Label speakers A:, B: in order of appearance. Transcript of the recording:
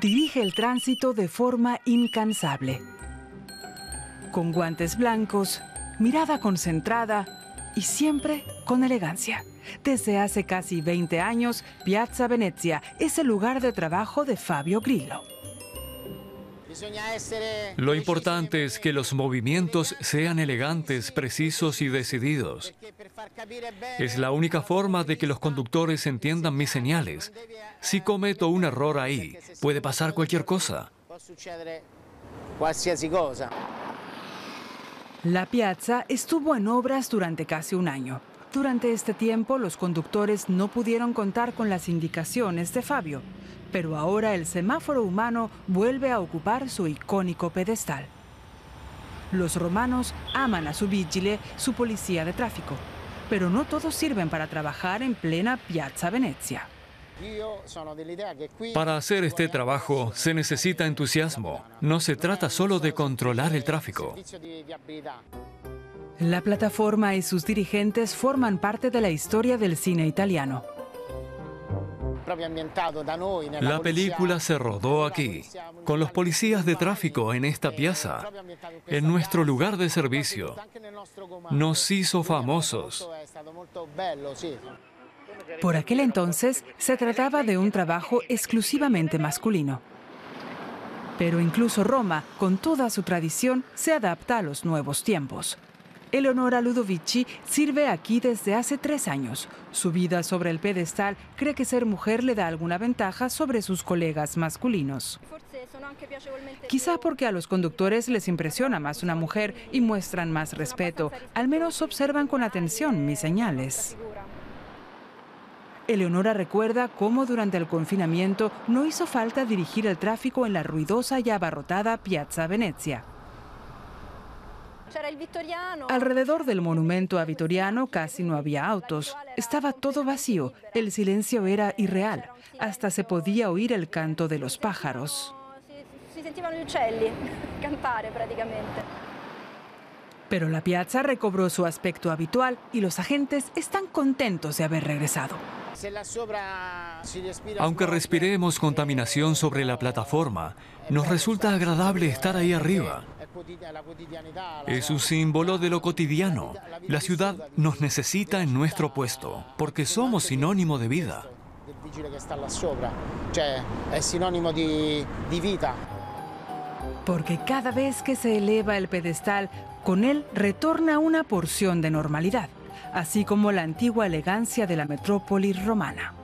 A: dirige el tránsito de forma incansable. Con guantes blancos, mirada concentrada y siempre con elegancia. Desde hace casi 20 años, Piazza Venezia es el lugar de trabajo de Fabio Grillo.
B: Lo importante es que los movimientos sean elegantes, precisos y decididos. Es la única forma de que los conductores entiendan mis señales. Si cometo un error ahí, puede pasar cualquier cosa.
A: La piazza estuvo en obras durante casi un año. Durante este tiempo, los conductores no pudieron contar con las indicaciones de Fabio, pero ahora el semáforo humano vuelve a ocupar su icónico pedestal. Los romanos aman a su vigile, su policía de tráfico, pero no todos sirven para trabajar en plena Piazza Venezia.
B: Para hacer este trabajo se necesita entusiasmo. No se trata solo de controlar el tráfico.
A: La plataforma y sus dirigentes forman parte de la historia del cine italiano.
B: La película se rodó aquí, con los policías de tráfico en esta piazza, en nuestro lugar de servicio. Nos hizo famosos.
A: Por aquel entonces se trataba de un trabajo exclusivamente masculino. Pero incluso Roma, con toda su tradición, se adapta a los nuevos tiempos. Eleonora Ludovici sirve aquí desde hace tres años. Su vida sobre el pedestal cree que ser mujer le da alguna ventaja sobre sus colegas masculinos. Quizá porque a los conductores les impresiona más una mujer y muestran más respeto. Al menos observan con atención mis señales. Eleonora recuerda cómo durante el confinamiento no hizo falta dirigir el tráfico en la ruidosa y abarrotada Piazza Venezia. Alrededor del monumento a Vittoriano casi no había autos. Estaba todo vacío. El silencio era irreal. Hasta se podía oír el canto de los pájaros. Pero la piazza recobró su aspecto habitual y los agentes están contentos de haber regresado.
B: Aunque respiremos contaminación sobre la plataforma, nos resulta agradable estar ahí arriba. Es un símbolo de lo cotidiano. La ciudad nos necesita en nuestro puesto, porque somos sinónimo de vida.
A: Porque cada vez que se eleva el pedestal, con él retorna una porción de normalidad, así como la antigua elegancia de la metrópoli romana.